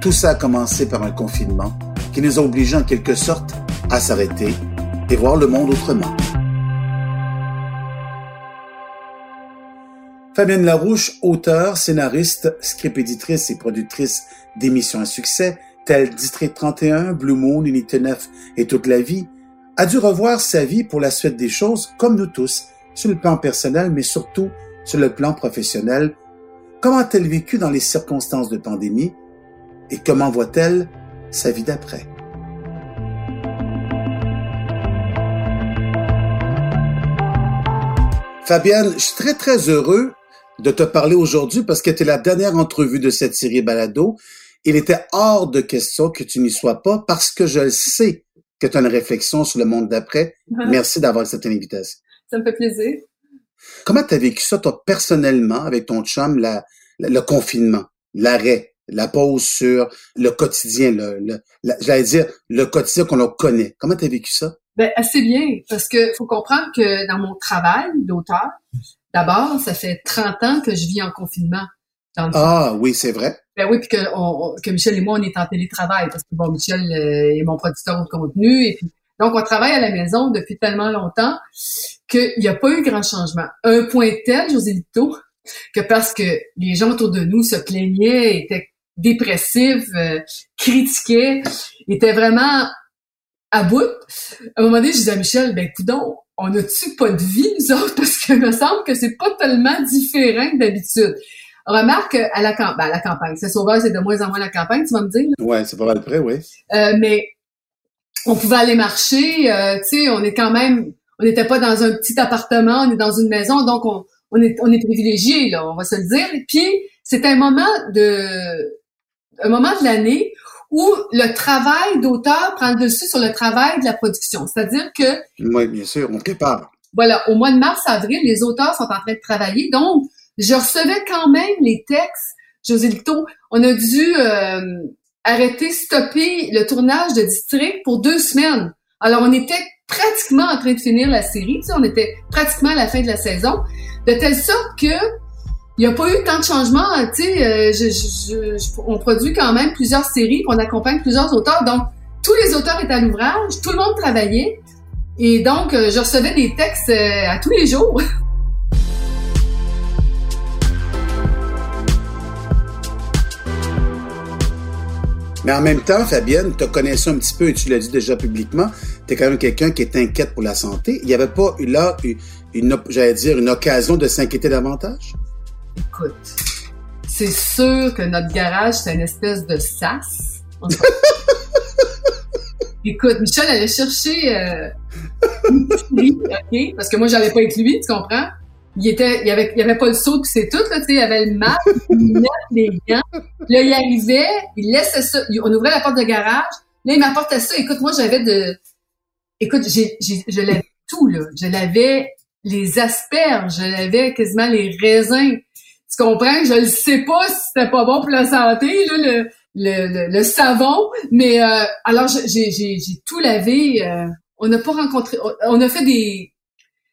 Tout ça a commencé par un confinement qui nous a obligés en quelque sorte à s'arrêter et voir le monde autrement. Fabienne Larouche, auteure, scénariste, script éditrice et productrice d'émissions à succès telles District 31, Blue Moon, Unité 9 et Toute la vie, a dû revoir sa vie pour la suite des choses, comme nous tous, sur le plan personnel, mais surtout sur le plan professionnel. Comment a-t-elle vécu dans les circonstances de pandémie? Et comment voit-elle sa vie d'après? Fabienne, je suis très très heureux de te parler aujourd'hui parce que tu es la dernière entrevue de cette série Balado. Il était hors de question que tu n'y sois pas parce que je sais que tu as une réflexion sur le monde d'après. Merci d'avoir cette invitation. Ça me fait plaisir. Comment tu as vécu ça, toi, personnellement, avec ton chum, la, le confinement, l'arrêt, la pause sur le quotidien, le, le j'allais dire le quotidien qu'on connaît. Comment tu as vécu ça? Ben, assez bien, parce que faut comprendre que dans mon travail d'auteur, d'abord, ça fait 30 ans que je vis en confinement. ah oui, c'est vrai. Ben oui, puis que, on, que Michel et moi, on est en télétravail, parce que bon, Michel euh, est mon producteur de contenu, et puis donc on travaille à la maison depuis tellement longtemps qu'il n'y a pas eu grand changement. Un point tel, José Lito, que parce que les gens autour de nous se plaignaient, étaient dépressifs, euh, critiquaient, étaient vraiment à bout. À un moment donné, je disais à Michel, ben coudon, on a-tu pas de vie, nous autres? Parce que me semble que c'est pas tellement différent que d'habitude. Remarque à la, camp ben, la campagne. C'est sauveur, c'est de moins en moins la campagne, tu vas me dire. Ouais, c'est pas mal près, oui. Euh, mais on pouvait aller marcher, euh, tu sais, on est quand même, on n'était pas dans un petit appartement, on est dans une maison, donc on, on est, on est privilégié, là, on va se le dire. Puis c'est un moment de, un moment de l'année où le travail d'auteur prend le dessus sur le travail de la production. C'est-à-dire que... Oui, bien sûr, on prépare. Voilà, au mois de mars-avril, les auteurs sont en train de travailler. Donc, je recevais quand même les textes. José Lito, on a dû euh, arrêter, stopper le tournage de District pour deux semaines. Alors, on était pratiquement en train de finir la série. Tu sais, on était pratiquement à la fin de la saison. De telle sorte que il n'y a pas eu tant de changements. Tu sais, euh, on produit quand même plusieurs séries, on accompagne plusieurs auteurs. Donc, tous les auteurs étaient à l'ouvrage, tout le monde travaillait. Et donc, euh, je recevais des textes euh, à tous les jours. Mais en même temps, Fabienne, te connaissant un petit peu et tu l'as dit déjà publiquement, tu es quand même quelqu'un qui est inquiète pour la santé. Il n'y avait pas eu là une, j'allais dire, une occasion de s'inquiéter davantage? Écoute, c'est sûr que notre garage, c'est une espèce de sas. Écoute, Michel allait chercher euh, OK? Parce que moi, j'allais pas avec lui, tu comprends? Il était, il avait, il avait pas le saut puis c'est tout, là, tu sais, il avait le masque, les gants. Là, il arrivait, il laissait ça, on ouvrait la porte de garage, là, il m'apportait ça. Écoute, moi, j'avais de, écoute, j'ai, je l'avais tout, là. Je l'avais les asperges, je l'avais quasiment les raisins. Tu comprends? Je ne sais pas si c'était pas bon pour la santé, là, le, le, le, savon, mais euh, alors j'ai, j'ai, j'ai tout lavé. Euh, on n'a pas rencontré, on a fait des,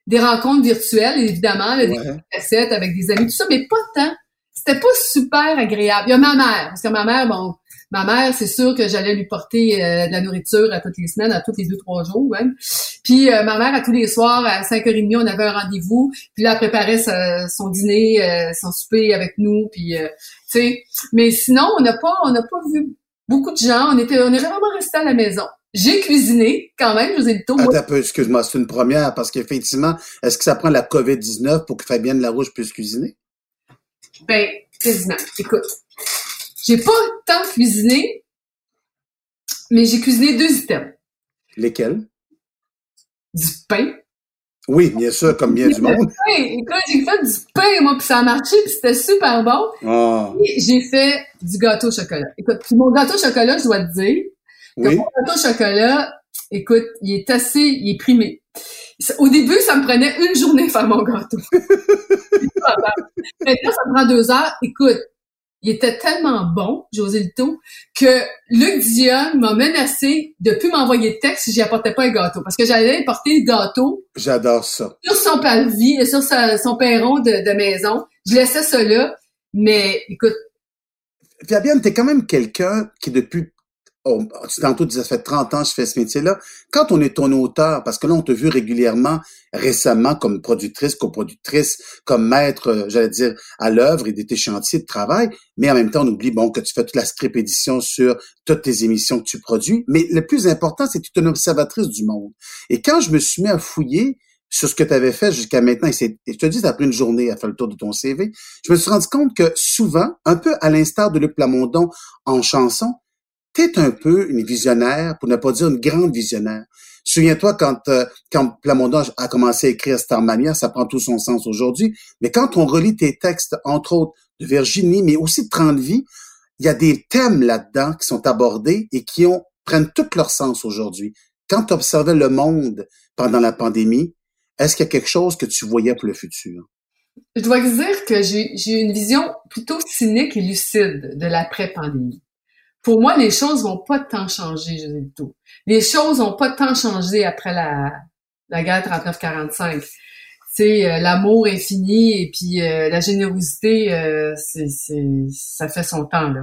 des rencontres virtuelles, évidemment, des cassettes avec des amis, tout ça, mais pas tant. C'était pas super agréable. Il y a ma mère, parce que ma mère, bon, Ma mère, c'est sûr que j'allais lui porter euh, de la nourriture à toutes les semaines, à tous les deux, trois jours même. Puis euh, ma mère, à tous les soirs, à 5h30, on avait un rendez-vous. Puis là, elle préparait son dîner, euh, son souper avec nous. Puis, tu sais, mais sinon, on n'a pas, on n'a pas vu beaucoup de gens. On était, on est vraiment resté à la maison. J'ai cuisiné quand même, je vous ai dit tout. Attends un peu, excuse-moi, c'est une première parce qu'effectivement, est-ce que ça prend la COVID-19 pour que Fabienne Larouche puisse cuisiner? Ben, quasiment. Écoute, j'ai pas tant cuisiné, mais j'ai cuisiné deux items. Lesquels? Du pain. Oui, bien sûr, comme bien du monde. Oui, écoute, j'ai fait du pain, moi, puis ça a marché, puis c'était super bon. Ah. J'ai fait du gâteau au chocolat. Écoute, puis mon gâteau au chocolat, je dois te dire, que Oui. mon gâteau au chocolat, écoute, il est assez, il est primé. Au début, ça me prenait une journée faire mon gâteau. Maintenant, ça me prend deux heures. Écoute, il était tellement bon, José Lito, que Luc Dion m'a menacé de plus m'envoyer de texte si j'y apportais pas un gâteau. Parce que j'allais porter le gâteau J'adore ça. sur son parvis, euh, sur sa- son perron de, de maison. Je laissais ça là. Mais écoute, Fabienne, t'es quand même quelqu'un qui depuis oh, tu tantôt ça fait 30 ans que je fais ce métier-là. Quand on est ton auteur, parce que là, on t'a vu régulièrement, récemment, comme productrice, coproductrice, comme maître, euh, j'allais dire, à l'œuvre et de tes chantiers de travail, mais en même temps, on oublie, bon, que tu fais toute la script édition sur toutes tes émissions que tu produis. Mais le plus important, c'est que tu es une observatrice du monde. Et quand je me suis mis à fouiller sur ce que tu avais fait jusqu'à maintenant, et, et je te dis, ça pris une journée à faire le tour de ton CV, je me suis rendu compte que souvent, un peu à l'instar de Luc Plamondon en chanson, t'es un peu une visionnaire, pour ne pas dire une grande visionnaire. Souviens-toi quand, euh, quand Plamondon a commencé à écrire Starmania, ça prend tout son sens aujourd'hui, mais quand on relit tes textes, entre autres de Virginie, mais aussi de 30 vies, il y a des thèmes là-dedans qui sont abordés et qui ont, prennent tout leur sens aujourd'hui. Quand tu observais le monde pendant la pandémie, est-ce qu'il y a quelque chose que tu voyais pour le futur? je dois dire que j'ai j'ai une vision plutôt cynique et lucide de l'après-pandémie. Pour moi, les choses vont pas tant changer, je dis tout. Les choses vont pas tant changé après la, la guerre 39-45. C'est euh, l'amour est fini et puis euh, la générosité, euh, c'est, ça fait son temps là.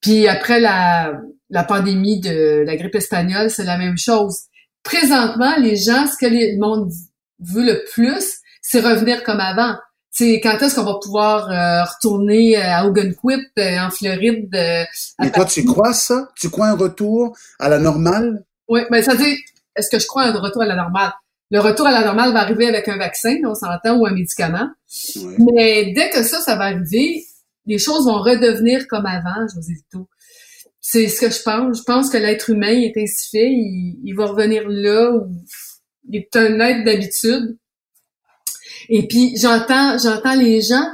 Puis après la, la pandémie de la grippe espagnole, c'est la même chose. Présentement, les gens, ce que le monde veut le plus, c'est revenir comme avant. C'est quand est-ce qu'on va pouvoir euh, retourner à Algonquin, euh, en Floride. euh, à Mais toi, tu crois ça? Tu crois un retour à la normale? Oui, mais ça dit, est-ce que je crois un retour à la normale? Le retour à la normale va arriver avec un vaccin, on s'entend, ou un médicament. Ouais. Mais dès que ça, ça va arriver, les choses vont redevenir comme avant, José Lito. C'est ce que je pense. Je pense que l'être humain il est ainsi fait. Il, il va revenir là où il est un être d'habitude. Et puis, j'entends, j'entends les gens.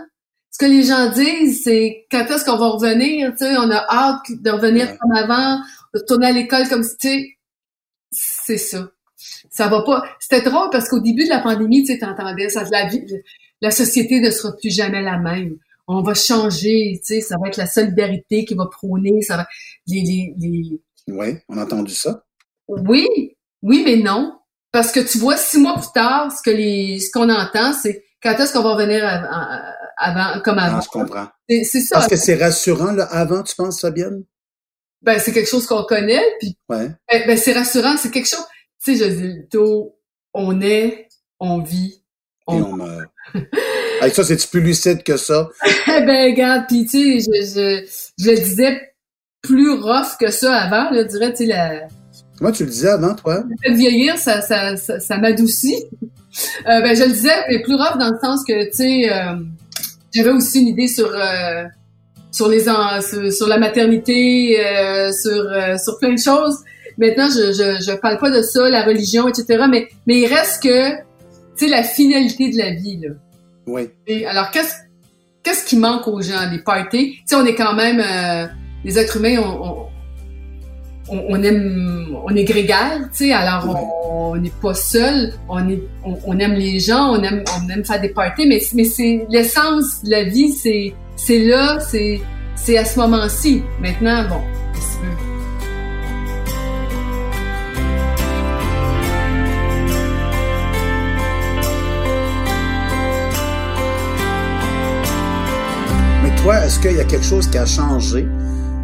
Ce que les gens disent, c'est quand est-ce qu'on va revenir? Tu sais, on a hâte de revenir Ouais. comme avant, de retourner à l'école comme si, tu sais, c'est ça. Ça va pas. C'était drôle parce qu'au début de la pandémie, tu sais, t'entendais ça, la vie, la société ne sera plus jamais la même. On va changer, tu sais, ça va être la solidarité qui va prôner, ça va, les, les, les, Oui, on a entendu ça. oui, oui, mais non. Parce que tu vois, six mois plus tard, ce que les, ce qu'on entend, c'est quand est-ce qu'on va revenir avant, avant- comme avant? Ah, je comprends. C'est, c'est ça. Parce que c'est rassurant, là, avant, tu penses, Fabienne? Ben, c'est quelque chose qu'on connaît, puis Ouais. ben, ben, c'est rassurant, c'est quelque chose. Tu sais, je dis, tôt, on est, on vit, Et on meurt. Avec ça, c'est-tu plus lucide que ça? Eh ben, regarde, puis tu sais, je, je, je le disais plus rough que ça avant, là, je dirais, tu sais, la, Comment tu le disais avant, toi? le fait de vieillir, ça, ça, ça, ça m'adoucit. Euh, ben, je le disais, mais plus rough dans le sens que, tu sais, euh, j'avais aussi une idée sur, euh, sur les, sur, sur la maternité, sur, sur plein de choses. Maintenant, je, je, je parle pas de ça, la religion, etc., mais, mais il reste que, tu sais, la finalité de la vie, là. Oui. Et alors, qu'est-ce qu'est-ce qui manque aux gens? Les parties? Tu sais, on est quand même... les êtres humains, on, on, on- on aime... On est grégaire, tu sais, alors on n'est pas seul. On, est, on, on aime les gens, on aime, on aime faire des parties, mais, mais c'est l'essence de la vie, c'est c'est là, c'est c'est à ce moment-ci. Maintenant, bon, qu'est-ce que tu veux? Mais toi, est-ce qu'il y a quelque chose qui a changé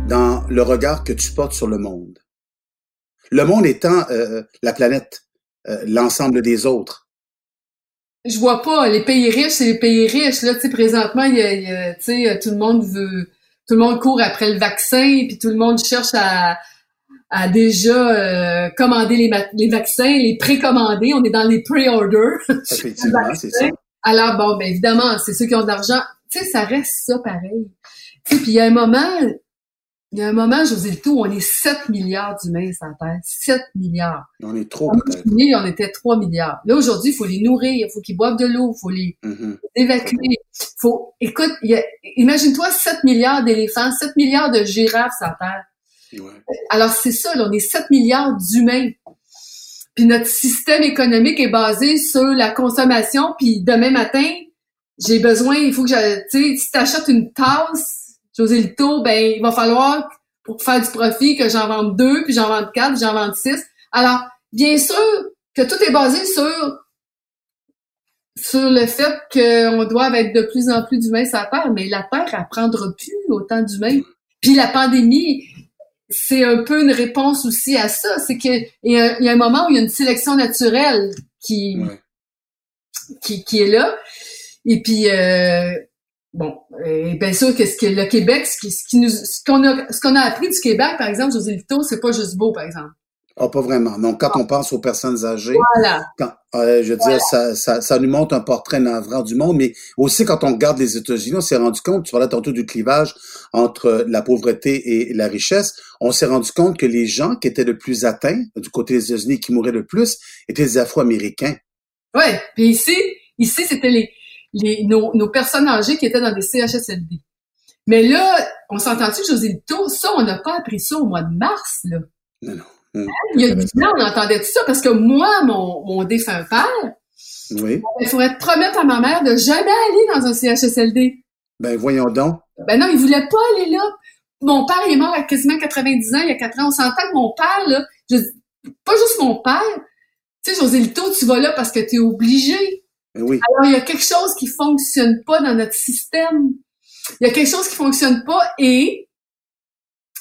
dans le regard que tu portes sur le monde? Le monde étant euh, la planète, euh, l'ensemble des autres. je vois pas les pays riches c'est les pays riches là tu sais présentement il y a, il y a, tu sais tout le monde veut tout le monde court après le vaccin puis tout le monde cherche à à déjà euh, commander les, ma- les vaccins les précommander on est dans les pre-orders Effectivement, c'est ça. alors bon ben évidemment c'est ceux qui ont de l'argent tu sais ça reste ça pareil tu sais puis il y a un moment il y a un moment, José Leto, où on est 7 milliards d'humains sur la Terre. 7 milliards. On est trop, peut-être. on était 3 milliards. Là, aujourd'hui, il faut les nourrir, il faut qu'ils boivent de l'eau, il faut les Mhm. évacuer. Faut, écoute, a- imagine-toi 7 milliards d'éléphants, 7 milliards de girafes sur la Terre. Ouais. Alors, c'est ça, là, on est 7 milliards d'humains. Puis notre système économique est basé sur la consommation, puis demain matin, j'ai besoin, il faut que je, tu sais, si t'achètes une tasse, José Lito, ben, il va falloir, pour faire du profit, que j'en vende deux, puis j'en vende quatre, puis j'en vende six. Alors, bien sûr que tout est basé sur sur le fait qu'on doit être de plus en plus d'humains sur la Terre, mais la Terre, elle prendra plus autant d'humains. Puis la pandémie, c'est un peu une réponse aussi à ça. C'est que il y, y a un moment où il y a une sélection naturelle qui, Ouais. qui, qui est là. Et puis euh, bon, et bien sûr que ce que le Québec, ce qui, ce qui nous, ce qu'on a, ce qu'on a appris du Québec, par exemple, José Lito, c'est pas juste beau, par exemple. Ah, pas vraiment. Donc, quand on pense aux personnes âgées, Voilà. quand, euh, je veux dire, ça, ça, ça nous montre un portrait navrant du monde, mais aussi quand on regarde les États-Unis, on s'est rendu compte, tu parlais tantôt du clivage entre la pauvreté et la richesse, on s'est rendu compte que les gens qui étaient le plus atteints du côté des États-Unis, qui mouraient le plus, étaient les Afro-Américains. Ouais. Puis ici, ici, c'était les, les nos, nos personnes âgées qui étaient dans des CHSLD. Mais là, on s'entend-tu, José Lito, ça, on n'a pas appris ça au mois de mars, là. Non, non. Hum. Il y a du temps, on entendait tout ça parce que moi, mon, mon défunt père, Oui. il faudrait promettre à ma mère de jamais aller dans un CHSLD. Ben, voyons donc. Ben non, il voulait pas aller là. Mon père, il est mort à quasiment 90 ans, il y a 4 ans. On s'entend que mon père, là, je, pas juste mon père, tu sais, José Lito, tu vas là parce que tu es obligé. Ben oui. Alors, il y a quelque chose qui fonctionne pas dans notre système. Il y a quelque chose qui fonctionne pas et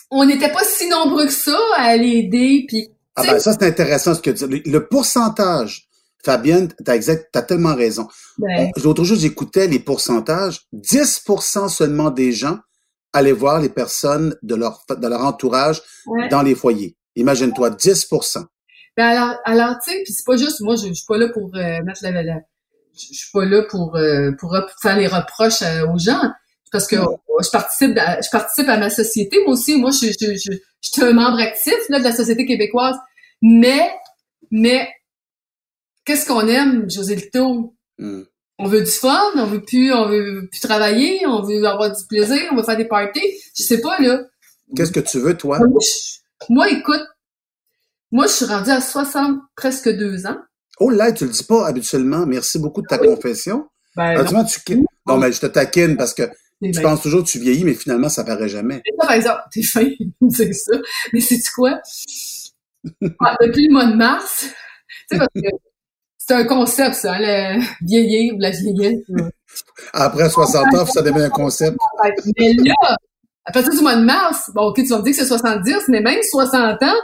on n'était pas si nombreux que ça à aller aider. Puis, Ah ben, ça, c'est intéressant ce que tu dis. Le, pourcentage, Fabienne, t'as exact, t'as tellement raison. ben, L'autre jour, j'écoutais les pourcentages. 10% seulement des gens allaient voir les personnes de leur, de leur entourage ouais. dans les foyers. Imagine-toi, 10 Ben alors, alors tu sais, puis c'est pas juste, moi, je, je suis pas là pour euh, mettre la, la- je, suis pas là pour euh, pour faire les reproches euh, aux gens, parce que je participe, à, je participe à ma société, moi aussi, moi, je, je, je, je suis un membre actif là, de la société québécoise, mais mais qu'est-ce qu'on aime, José Lito? Hmm. On veut du fun, on veut plus, on veut plus travailler, on veut avoir du plaisir, on veut faire des parties. Je sais pas là. Qu'est-ce que tu veux, toi? Moi, moi, écoute, moi, je suis rendue à 60, presque deux ans. Oh là, tu le dis pas habituellement. Merci beaucoup de ta confession. Ben, Ah, tu. Non, mais je te taquine parce que C'est tu bien. penses toujours que tu vieillis, mais finalement, ça paraît jamais. Mais ça, par exemple, t'es fin de dire ça. Mais c'est quoi? Ah, depuis le mois de mars, tu sais, parce que c'est un concept, ça, hein, le vieillir ou la vieillesse. Après 60 ans, ça devient un concept. Mais là, à partir du mois de mars, bon, ok, tu vas me dire que c'est 70, mais même 60 ans,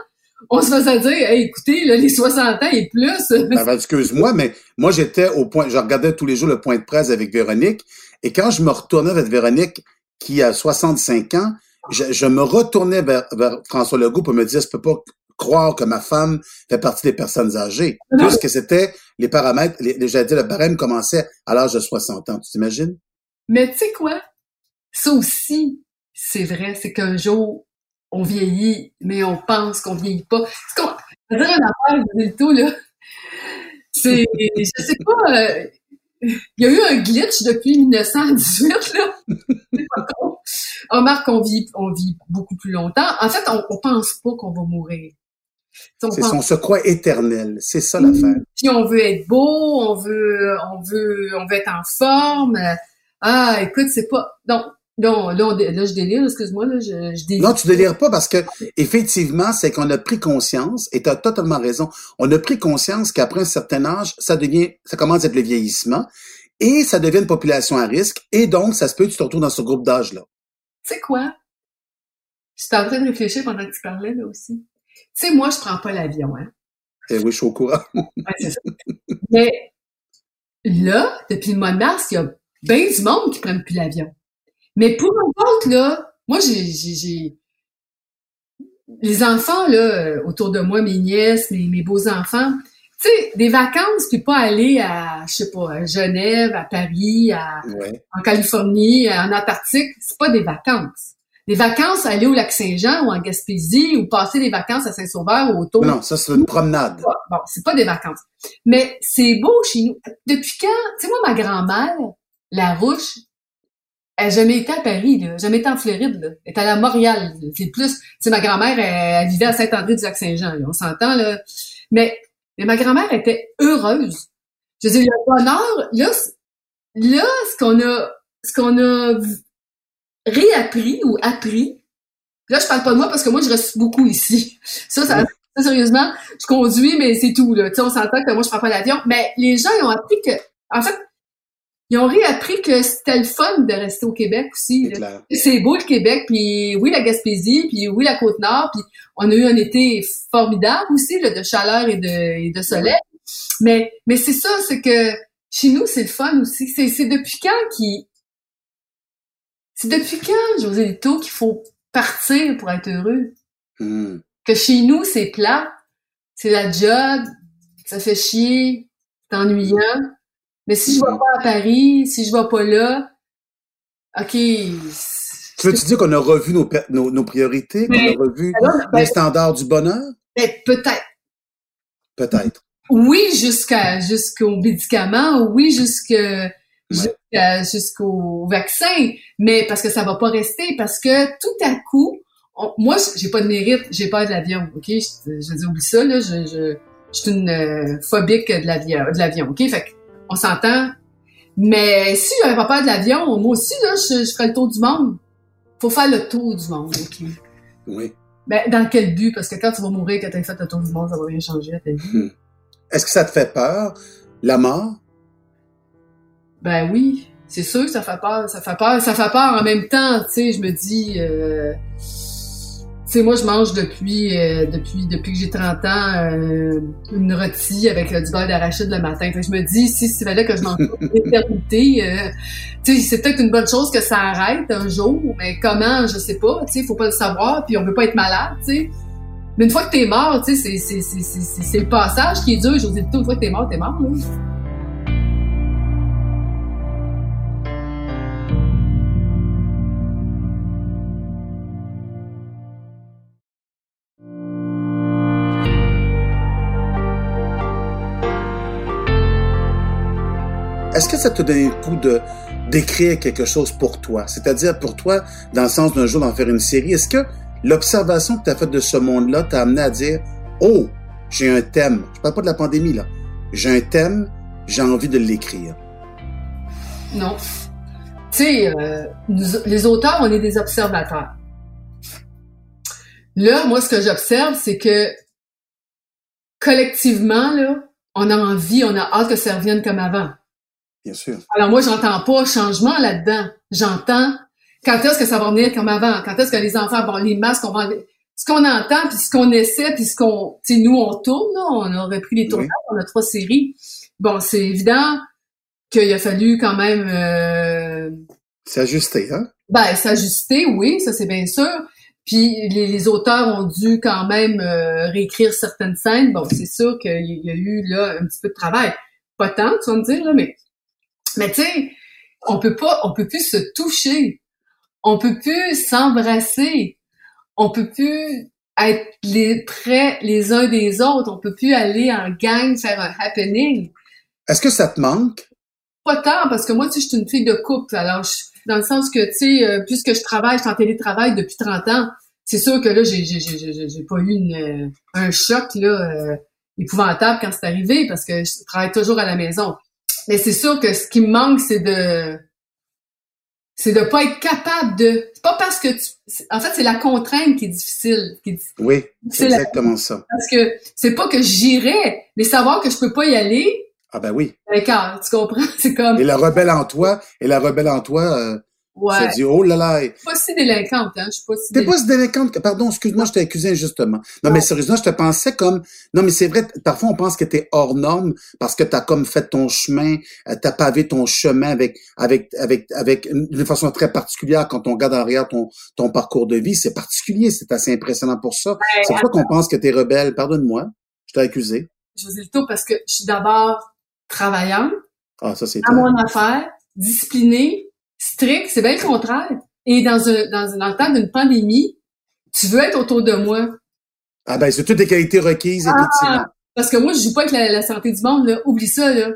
on se faisait dire, hey, écoutez, là, les 60 ans et plus, Ben, ben, excuse-moi, mais moi, j'étais au point, je regardais tous les jours le point de presse avec Véronique, et quand je me retournais vers Véronique, qui a 65 ans, je, je me retournais vers, vers François Legault pour me dire, je peux pas croire que ma femme fait partie des personnes âgées. Puisque c'était les paramètres, les, les- j'allais dire, le barème commençait à l'âge de 60 ans. Tu t'imagines? Mais tu sais quoi? Ça aussi, c'est vrai, c'est qu'un jour, on vieillit, mais on pense qu'on vieillit pas. C'est qu'on, je veux dire une affaire, je dis tout, là. C'est, je sais pas, euh, il y a eu un glitch depuis 1918, là. C'est pas con. On remarque qu'on vit, on vit beaucoup plus longtemps. En fait, on, on pense pas qu'on va mourir. On C'est pense son se croit éternel. C'est ça l'affaire. puis on veut être beau, on veut, on veut, on veut être en forme. Ah, écoute, c'est pas. Non, non, là, là, je délire, excuse-moi, là, je, je délire. Non, tu délires pas parce que effectivement, c'est qu'on a pris conscience, et tu as totalement raison, on a pris conscience qu'après un certain âge, ça devient, ça commence à être le vieillissement, et ça devient une population à risque, et donc ça se peut que tu te retrouves dans ce groupe d'âge-là. Tu sais quoi? J'étais en train de réfléchir pendant que tu parlais, là aussi. Tu sais, moi, je prends pas l'avion, hein. Eh oui, je suis au courant. Ouais, c'est ça. Mais là, depuis le mois de mars, il y a bien du monde qui prennent plus l'avion. Mais pour autres, là, moi, j'ai, les enfants, là, euh, autour de moi, mes nièces, mes, mes beaux-enfants, tu sais, des vacances, puis pas aller à, je sais pas, à Genève, à Paris, à, Ouais. en Californie, en Antarctique, c'est pas des vacances. des vacances, aller au lac Saint-Jean ou en Gaspésie ou passer des vacances à Saint-Sauveur ou autour. Non, ça, c'est une promenade. Bon, c'est pas des vacances. Mais c'est beau chez nous. Depuis quand, tu sais, moi, ma grand-mère, la Rouche, elle n'a jamais été à Paris, là. jamais été en Floride. Là. Elle est allée à Montréal. C'est plus. Tu sais, ma grand-mère, elle, vivait à Saint-André-du-Lac-Saint-Jean. On s'entend, là. Mais, mais ma grand-mère était heureuse. Je veux dire, le bonheur, là, là, ce qu'on a, ce qu'on a réappris ou appris. Là, je parle pas de moi parce que moi, je reste beaucoup ici. Ça, ça, sérieusement, je conduis, mais c'est tout, là. Tu sais, on s'entend que moi, je prends pas l'avion. Mais les gens, ils ont appris que, en fait, ils ont réappris que c'était le fun de rester au Québec aussi. C'est beau le Québec, puis oui la Gaspésie, puis oui la Côte-Nord, puis on a eu un été formidable aussi là, de chaleur et de, et de soleil. Mais mais c'est ça, c'est que chez nous c'est le fun aussi. C'est c'est depuis quand qui c'est depuis quand José Lito qu'il faut partir pour être heureux? Hmm. Que chez nous c'est plat, c'est la job, ça fait chier, c'est ennuyant. Mais si je vais pas à Paris, si je vais pas là, OK. Tu veux-tu dire qu'on a revu nos, nos, priorités, qu'on a revu ben, les standards du bonheur? Ben, peut-être. Peut-être. Oui, jusqu'à jusqu'aux médicaments, oui, jusqu'à jusqu'au vaccin, mais parce que ça va pas rester, parce que tout à coup, moi, j'ai pas de mérite, j'ai peur de l'avion, ok? Je, je dis, oublie ça, là, je, je, je suis une euh, phobique de l'avion, de l'avion, ok? Fait que on s'entend. Mais si j'avais pas peur de l'avion, moi aussi, là, je, ferais le tour du monde. Faut faire le tour du monde, OK? Oui. Ben, dans quel but? Parce que quand tu vas mourir, quand tu as fait le tour du monde, ça va rien changer à ta vie. Hmm. Est-ce que ça te fait peur, la mort? Ben oui, c'est sûr que ça fait peur. Ça fait peur. Ça fait peur en même temps, tu sais, je me dis... Euh sais, moi, je mange depuis, euh, depuis, depuis que j'ai 30 ans euh, une rôtie avec euh, du beurre d'arachide le matin. je me dis, si c'est fallait que je mange l'éternité, tu sais, c'est peut-être une bonne chose que ça arrête un jour, mais comment, je sais pas. Tu sais, faut pas le savoir, puis on veut pas être malade, tu sais. Mais une fois que t'es mort, tu sais, c'est le passage qui est dur. Je vous dis, une fois que t'es mort, t'es mort, là. Que ça te donne le coup de d'écrire quelque chose pour toi? C'est-à-dire pour toi, dans le sens d'un jour d'en faire une série, est-ce que l'observation que tu as faite de ce monde-là t'a amené à dire Oh, j'ai un thème. Je parle pas de la pandémie, là. J'ai un thème, j'ai envie de l'écrire. Non. Tu sais, euh, les auteurs, on est des observateurs. Là, moi, ce que j'observe, c'est que collectivement, là, on a envie, on a hâte que ça revienne comme avant. Bien sûr. Alors moi, j'entends pas changement là-dedans. J'entends quand est-ce que ça va revenir comme avant, quand est-ce que les enfants, bon, les masques, on va ce qu'on entend, puis ce qu'on essaie, puis ce qu'on, tu nous, on tourne, là, on a repris les tournages, on a trois séries. Bon, c'est évident qu'il a fallu quand même... Euh, s'ajuster, hein? Ben, s'ajuster, oui, ça c'est bien sûr. Puis les, auteurs ont dû quand même euh, réécrire certaines scènes. Bon, c'est sûr qu'il y a eu là un petit peu de travail. Pas tant, tu vas me dire, là, mais mais tu sais, on peut pas, on peut plus se toucher, on peut plus s'embrasser, on peut plus être les, près les uns des autres, on peut plus aller en gang faire un happening. Est-ce que ça te manque? Pas tant, parce que moi, tu sais, je suis une fille de couple, alors dans le sens que, tu sais, euh, puisque je travaille, je suis en télétravail depuis 30 ans, c'est sûr que là, j'ai, j'ai, j'ai, j'ai pas eu une, euh, un choc là euh, épouvantable quand c'est arrivé, parce que je travaille toujours à la maison. Mais c'est sûr que ce qui me manque, c'est de c'est de pas être capable de. C'est pas parce que tu. En fait, c'est la contrainte qui est difficile. Qui oui, c'est exactement ça. Parce que c'est pas que j'irais, mais savoir que je peux pas y aller. Ah ben oui. D'accord, tu comprends? C'est comme. Et la rebelle en toi, et la rebelle en toi, euh, Ouais. dit, oh là là. Je suis pas si délinquante, hein. Je suis pas si T'es pas si délinquante Pardon, excuse-moi, je t'ai accusé injustement. Non, mais sérieusement, je te pensais comme, non, mais c'est vrai, parfois on pense que t'es hors norme parce que t'as comme fait ton chemin, euh, t'as pavé ton chemin avec, avec, avec, avec, d'une façon très particulière quand on regarde en arrière ton, ton parcours de vie. C'est particulier, c'est assez impressionnant pour ça. c'est pourquoi qu'on pense que t'es rebelle. Pardonne-moi. Je t'ai accusé. Je vous dis le tout parce que je suis d'abord travaillante. Ah, ça c'est À mon affaire, disciplinée, strict, c'est bien le contraire. Et dans, un, dans, dans le temps d'une pandémie, tu veux être autour de moi. Ah ben, c'est toutes les qualités requises, ah, effectivement. Parce que moi, je joue pas avec la, santé du monde, là. Oublie ça, là.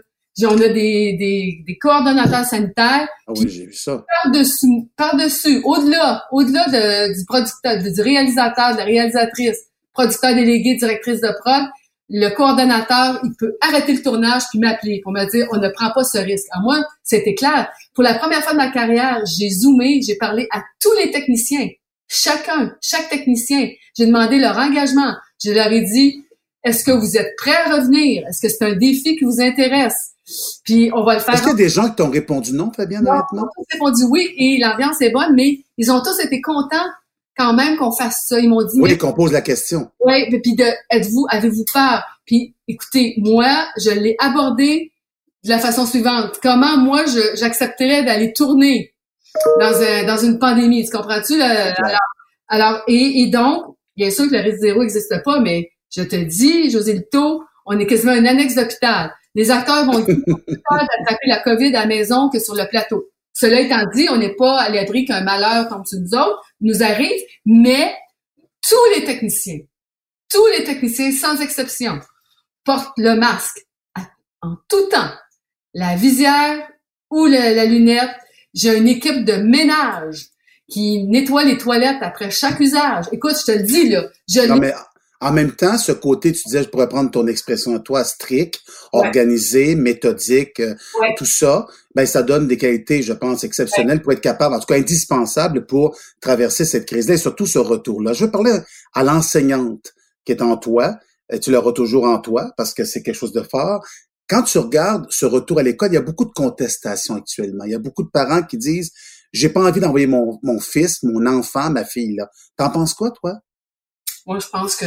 On a des, des, des coordonnateurs sanitaires. Ah oui, j'ai vu ça. Par-dessus, par-dessus, au-delà, au-delà de, du producteur, du réalisateur, de la réalisatrice, producteur délégué, directrice de prod, le coordonnateur, il peut arrêter le tournage puis m'appeler pour me dire on ne prend pas ce risque. À moi, c'était clair. Pour la première fois de ma carrière, j'ai zoomé, j'ai parlé à tous les techniciens, chacun, chaque technicien. J'ai demandé leur engagement. Je leur ai dit est-ce que vous êtes prêts à revenir? Est-ce que c'est un défi qui vous intéresse? Puis on va le faire. Est-ce qu'il y a des gens qui t'ont répondu non, Fabienne, non, Ils ont tous répondu oui et l'ambiance est bonne, mais ils ont tous été contents quand même qu'on fasse ça. Ils m'ont dit. Oui, qu'on pose la question. Oui, puis de êtes-vous, avez-vous peur? Puis écoutez, moi, je l'ai abordé de la façon suivante. Comment moi j'accepterais d'aller tourner dans, dans une pandémie? Tu comprends-tu? Alors, alors, et, donc, bien sûr que le risque zéro n'existe pas, mais je te dis, José Lito, on est quasiment un annexe d'hôpital. Les acteurs vont d'attraper la COVID à la maison que sur le plateau. Cela étant dit, on n'est pas à l'abri qu'un malheur comme sur nous autres nous arrive, mais tous les techniciens, tous les techniciens, sans exception, portent le masque en tout temps, la visière ou la lunette. J'ai une équipe de ménage qui nettoie les toilettes après chaque usage. Écoute, je te le dis, là. Je non, mais en même temps, ce côté, tu disais, je pourrais prendre ton expression à toi, strict, organisé, méthodique, euh, tout ça, ben ça donne des qualités, je pense, exceptionnelles pour être capable, en tout cas indispensables pour traverser cette crise-là et surtout ce retour-là. Je veux parler à l'enseignante qui est en toi. Tu l'auras toujours en toi parce que c'est quelque chose de fort. Quand tu regardes ce retour à l'école, il y a beaucoup de contestations actuellement. Il y a beaucoup de parents qui disent, j'ai pas envie d'envoyer mon, mon fils, mon enfant, ma fille là. T'en penses quoi, toi? Moi, je pense que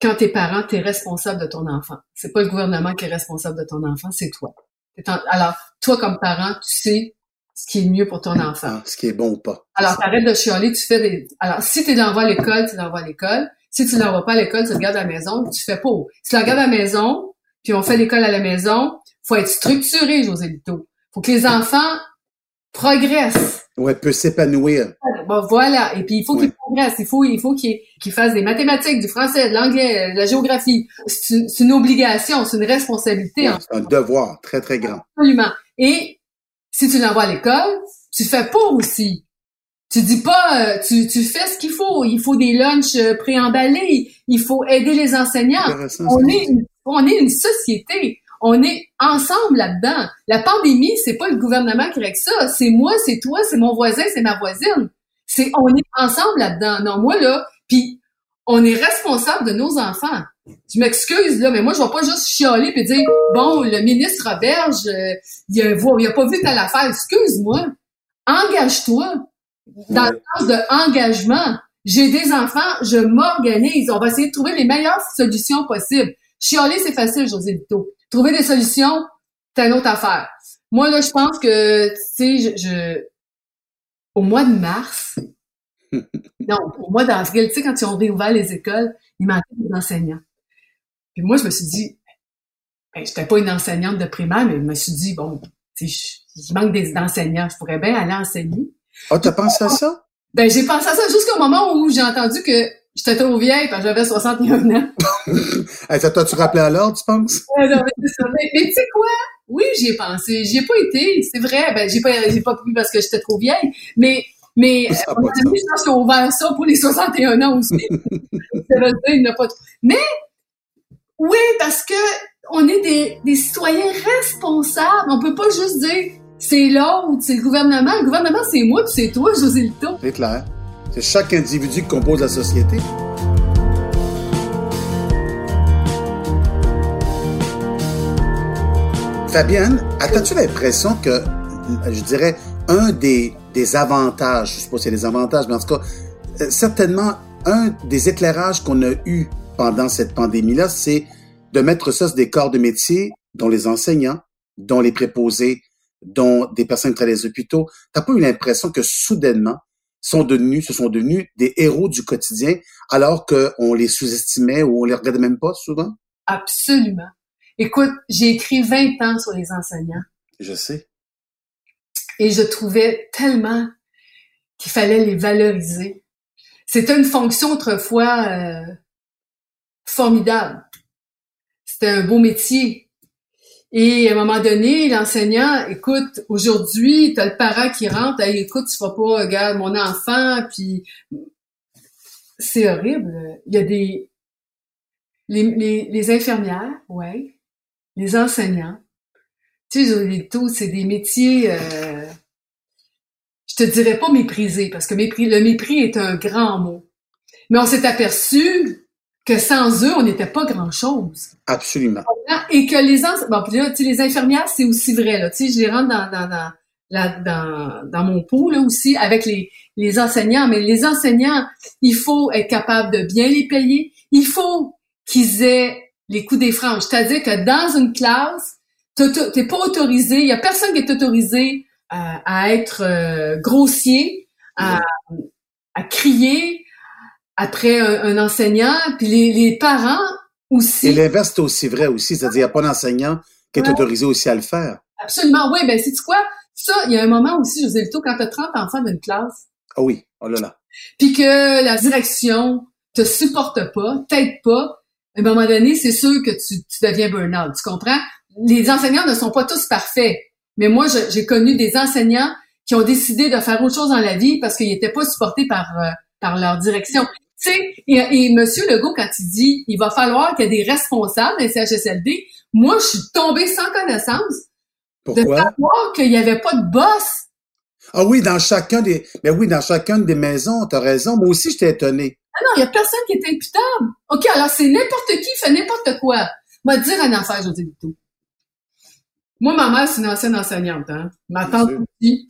quand t'es parent, t'es responsable de ton enfant. C'est pas le gouvernement qui est responsable de ton enfant, c'est toi. Alors, toi, comme parent, tu sais ce qui est mieux pour ton enfant. Ce qui est bon ou pas. Alors, t'arrêtes de chialer, tu fais des... Alors, si tu l'envoies à l'école, tu l'envoies à l'école. Si tu l'envoies pas à l'école, tu le gardes à la maison, tu fais pas. Si tu le regardes à la maison, puis on fait l'école à la maison, faut être structuré, José Lito. Faut que les enfants progressent. Ouais, peut s'épanouir. Bon, voilà. Et puis, il faut qu'il progresse. Il faut, il faut qu'il fasse des mathématiques, du français, de l'anglais, de la géographie. C'est une obligation, c'est une responsabilité. c'est un devoir très, très grand. Absolument. Et si tu l'envoies à l'école, tu fais pas aussi. Tu dis pas, euh, tu, tu fais ce qu'il faut. Il faut des lunchs euh, préemballés. Il faut aider les enseignants. On est, on est une société on est ensemble là-dedans. La pandémie, c'est pas le gouvernement qui règle ça, c'est moi, c'est toi, c'est mon voisin, c'est ma voisine. C'est on est ensemble là-dedans. Non, moi là, puis on est responsable de nos enfants. Je m'excuse là, mais moi je vais pas juste chialer puis dire bon, le ministre Roberge, euh, il, a, a pas vu telle affaire. Excuse-moi. Engage-toi dans le sens de engagement. J'ai des enfants, je m'organise. On va essayer de trouver les meilleures solutions possibles. Chialer, c'est facile, José Vito. Trouver des solutions, c'est une autre affaire. Moi, là, je pense que, tu sais, je, au mois de mars, non, au mois d'avril, tu sais, quand ils ont réouvert les écoles, il manquait des enseignants. Puis moi, je me suis dit, ben, j'étais pas une enseignante de primaire, mais je me suis dit, bon, tu sais, il manque des enseignants, je pourrais bien aller enseigner. Ah, oh, t'as pensé à ça? Ben, j'ai pensé à ça jusqu'au moment où j'ai entendu que J'étais trop vieille parce que j'avais 61 ans. hey, ça t'a-tu rappelé à l'ordre, tu penses? non, mais, mais, tu sais quoi? Oui, j'y ai pensé. J'y ai pas été. C'est vrai. Ben, j'ai pas, j'ai pas pu parce que j'étais trop vieille. Mais, mais, je pense qu'ils ont ouvert ça pour les 61 ans aussi. il n'a pas Mais, oui, parce que on est des, des citoyens responsables. On peut pas juste dire, c'est l'autre, c'est le gouvernement. Le gouvernement, c'est moi puis c'est toi, José Lito. C'est clair. C'est chaque individu qui compose la société. Fabienne, as-tu l'impression que, je dirais, un des, des avantages, je sais pas si c'est des avantages, mais en tout cas, euh, certainement, un des éclairages qu'on a eu pendant cette pandémie-là, c'est de mettre ça sur des corps de métier, dont les enseignants, dont les préposés, dont des personnes qui travaillent les hôpitaux. T'as pas eu l'impression que soudainement, sont devenus, se sont devenus des héros du quotidien alors qu'on les sous-estimait ou on les regardait même pas souvent? Absolument. Écoute, j'ai écrit 20 ans sur les enseignants. Je sais. Et je trouvais tellement qu'il fallait les valoriser. C'était une fonction autrefois euh, formidable. C'était un beau métier. Et à un moment donné, l'enseignant, écoute, aujourd'hui, tu as le parent qui rentre, hey, écoute, tu feras pas, regarde, mon enfant, puis c'est horrible. Il y a des... Les, les, infirmières, ouais, les enseignants. Tu sais, c'est des métiers, euh, je te dirais pas méprisés, parce que mépris, le mépris est un grand mot. Mais on s'est aperçu que sans eux, on n'était pas grand-chose. Absolument. Et que les bon, les infirmières, c'est aussi vrai. Là, tu sais, je les rentre dans, dans, dans, dans, dans mon pot là aussi avec les, les enseignants. Mais les enseignants, il faut être capable de bien les payer. Il faut qu'ils aient les coups des franges. C'est-à-dire que dans une classe, t'es pas autorisé, il y a personne qui est autorisé à, à être euh, grossier, à, à crier, après un, enseignant, puis les, les, parents aussi. Et l'inverse, c'est aussi vrai aussi, c'est-à-dire qu'il n'y a pas d'enseignant qui est autorisé aussi à le faire. Absolument, oui, ben c'est quoi? Ça, il y a un moment aussi, José Lito, quand tu as 30 enfants d'une classe. Ah oui, oh là là. Puis que la direction te supporte pas, t'aide pas, à un moment donné, c'est sûr que tu, tu deviens burn-out, tu comprends? Les enseignants ne sont pas tous parfaits, mais moi, j'ai connu des enseignants qui ont décidé de faire autre chose dans la vie parce qu'ils n'étaient pas supportés par, euh, par leur direction. Tu sais, et, et Monsieur Legault, quand il dit il va falloir qu'il y ait des responsables des CHSLD, moi, je suis tombée sans connaissance Pourquoi? de savoir qu'il n'y avait pas de boss. Ah oui, dans chacun des, mais oui, dans chacune des maisons, t'as raison. Moi aussi, j'étais étonné. Ah non, il n'y a personne qui est imputable. OK, alors c'est n'importe qui fait n'importe quoi. Moi, dire un affaire, dis tout. Moi, ma mère, c'est une ancienne enseignante, hein. Ma tante aussi.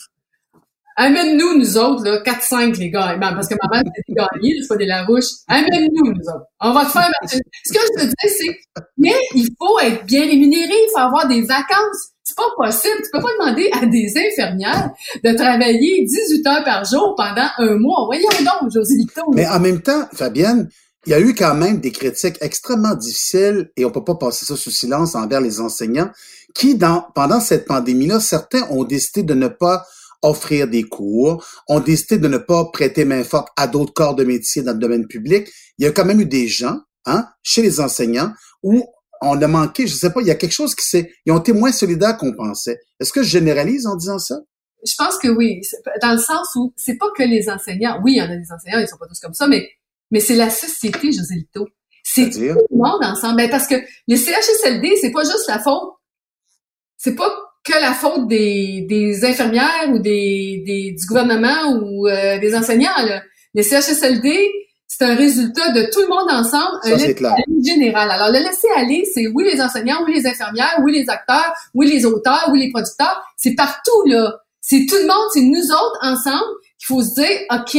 Amène-nous, nous autres, là, 4-5, les gars. Ben, parce que ma mère, c'était des gagnés, c'est pas des larouches. Amène-nous, nous autres. On va te faire... Ce que je te dis, c'est... Mais il faut être bien rémunéré, il faut avoir des vacances. C'est pas possible. Tu peux pas demander à des infirmières de travailler 18 heures par jour pendant un mois. Voyons donc, José Mais en même temps, Fabienne, il y a eu quand même des critiques extrêmement difficiles, et on peut pas passer ça sous silence envers les enseignants, qui, dans, pendant cette pandémie-là, certains ont décidé de ne pas offrir des cours, ont décidé de ne pas prêter main forte à d'autres corps de métier dans le domaine public. Il y a quand même eu des gens, hein, chez les enseignants, où on a manqué, je sais pas, il y a quelque chose qui s'est, ils ont été moins solidaires qu'on pensait. Est-ce que je généralise en disant ça? Je pense que oui, dans le sens où c'est pas que les enseignants, oui, il y en a des enseignants, ils sont pas tous comme ça, mais, mais c'est la société, José Lito. C'est tout le monde ensemble. Ben, parce que les CHSLD, c'est pas juste la faute, c'est pas que la faute des, des infirmières ou des, des du gouvernement ou euh, des enseignants. Là. Les CHSLD, c'est un résultat de tout le monde ensemble, Ça, c'est clair. général. Alors, le laisser aller, c'est oui les enseignants, oui les infirmières, oui les acteurs, oui les auteurs, oui les producteurs. C'est partout, là. C'est tout le monde, c'est nous autres ensemble qu'il faut se dire, OK,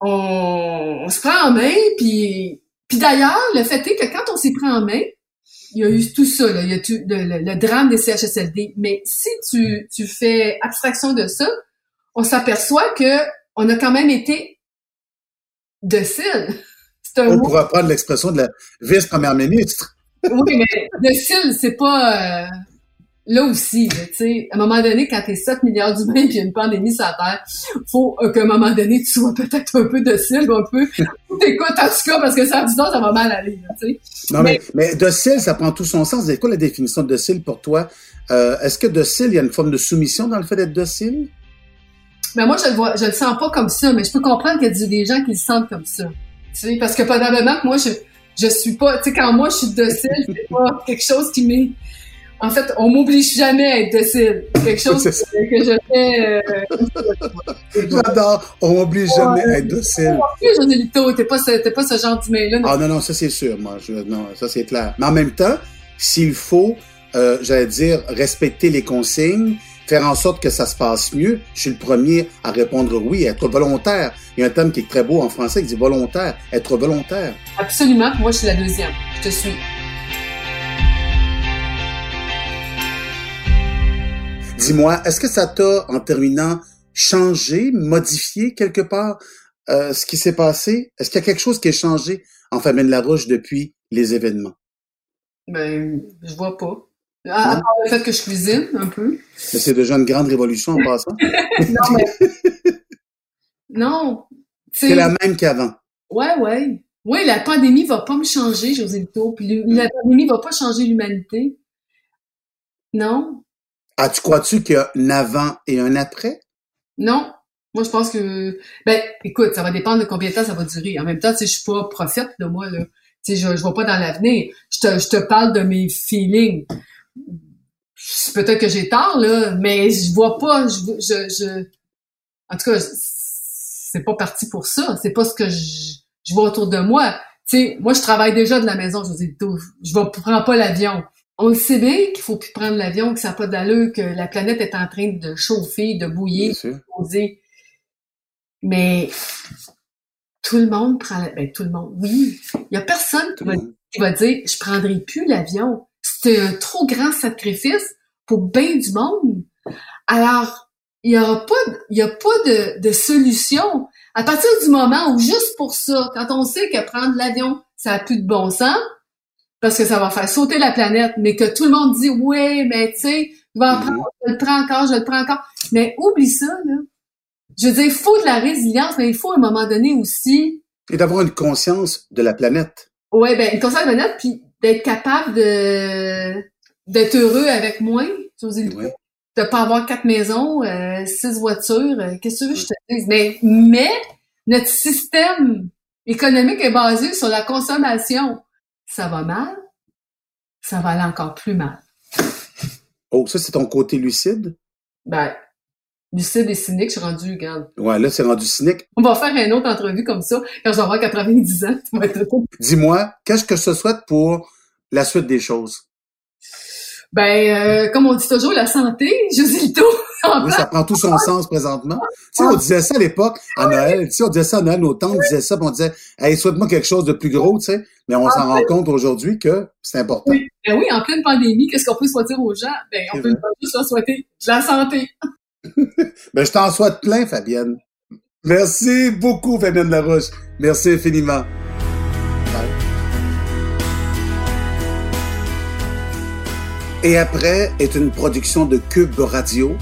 on, on se prend en main, puis, puis d'ailleurs, le fait est que quand on s'y prend en main, il y a eu tout ça, là. il y a tout, le, drame des CHSLD. Mais si tu, tu fais abstraction de ça, on s'aperçoit que on a quand même été docile. On mot... pourrait prendre l'expression de la vice-première ministre. oui, mais docile, c'est pas... Euh, là aussi, tu sais, à un moment donné, quand t'es 7 milliards d'humains et qu'il y a une pandémie sur la Terre, faut qu'à un moment donné, tu sois peut-être un peu docile, un peu, t'écoutes en tout cas, parce que ça, disons, ça va mal aller, tu sais. Non, mais, mais, docile, ça prend tout son sens. C'est quoi la définition de docile pour toi? Euh, est-ce que docile, il y a une forme de soumission dans le fait d'être docile? Ben moi, je le vois, je le sens pas comme ça, mais je peux comprendre qu'il y a des gens qui le sentent comme ça. Tu sais, parce que probablement que moi, je, je suis pas, tu sais, quand moi je suis docile, c'est pas quelque chose qui m'est en fait, on m'oblige jamais à être docile. Quelque chose que, je fais. Euh, J'adore. On m'oblige jamais à être docile. José Lito, t'es pas, ce, pas ce genre d'humain-là. Ah non, non, ça c'est sûr. Moi, je, non, ça c'est clair. Mais en même temps, s'il faut, euh, j'allais dire, respecter les consignes, faire en sorte que ça se passe mieux, je suis le premier à répondre oui, être volontaire. Il y a un terme qui est très beau en français qui dit volontaire, être volontaire. Absolument. Moi, je suis la deuxième. Je te suis. Dis-moi, est-ce que ça t'a, en terminant, changé, modifié quelque part euh, ce qui s'est passé? Est-ce qu'il y a quelque chose qui a changé en Famine Larouche depuis les événements? Ben, je vois pas. À, part le fait que je cuisine un peu. Mais c'est déjà une grande révolution en passant. non, mais Non. C'est la même qu'avant. Ouais, ouais. Oui, la pandémie va pas me changer, José Lito. Puis la pandémie va pas changer l'humanité. Non? Ah, tu crois-tu qu'il y a un avant et un après? Non. Moi, je pense que, ben, écoute, ça va dépendre de combien de temps ça va durer. En même temps, tu sais, je suis pas prophète, de moi, là. Tu sais, je, je vois pas dans l'avenir. Je te, je te parle de mes feelings. Peut-être que j'ai tort, là, mais je vois pas, je, je, je... en tout cas, c'est pas parti pour ça. C'est pas ce que je, je vois autour de moi. Tu sais, moi, je travaille déjà de la maison, je dis, je ne prends pas l'avion. On le sait bien qu'il faut plus prendre l'avion, que ça n'a pas d'allure, que la planète est en train de chauffer, de bouillir, de poser. Mais tout le monde prend la... ben, tout le monde, oui. Il y a personne qui va, qui va, dire je prendrai plus l'avion. C'est un trop grand sacrifice pour bien du monde. Alors, il y aura pas, il y a pas de, de solution. À partir du moment où, juste pour ça, quand on sait que prendre l'avion, ça a plus de bon sens, parce que ça va faire sauter la planète, mais que tout le monde dit, oui, mais tu sais, je vais en prendre, je le prends encore, je le prends encore. Mais oublie ça, là. Je veux dire, il faut de la résilience, mais il faut à un moment donné aussi... Et d'avoir une conscience de la planète. Ouais, ben, une conscience de la planète, puis d'être capable de d'être heureux avec moins, ouais. de pas avoir quatre maisons, euh, six voitures, euh, qu'est-ce que tu veux que je te dise? Mais, mais notre système économique est basé sur la consommation. Ça va mal, ça va aller encore plus mal. Oh, ça, c'est ton côté lucide? Ben, lucide et cynique, je suis rendu, regarde. Ouais, là, c'est rendu cynique. On va faire une autre entrevue comme ça quand je vais avoir 90 ans. Dis-moi, qu'est-ce que je souhaite pour la suite des choses? Ben, euh, comme on dit toujours, la santé, Josilto. oui, ça prend tout son sens présentement. Tu sais, on disait ça à l'époque, à Noël. Tu sais, on disait ça à Noël, nos tantes disaient ça, puis on disait, hey, souhaite-moi quelque chose de plus gros, tu sais. Mais on s'en rend compte aujourd'hui que c'est important. Oui. Ben oui, en pleine pandémie, qu'est-ce qu'on peut souhaiter aux gens? Ben, on peut juste leur souhaiter de la santé. ben, je t'en souhaite plein, Fabienne. Merci beaucoup, Fabienne Larouche. Merci infiniment. Et après est une production de Cube Radio.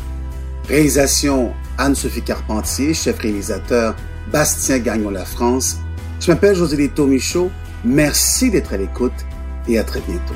Réalisation Anne-Sophie Carpentier, chef réalisateur Bastien Gagnon La France. Je m'appelle José Lito Michaud. Merci d'être à l'écoute et à très bientôt.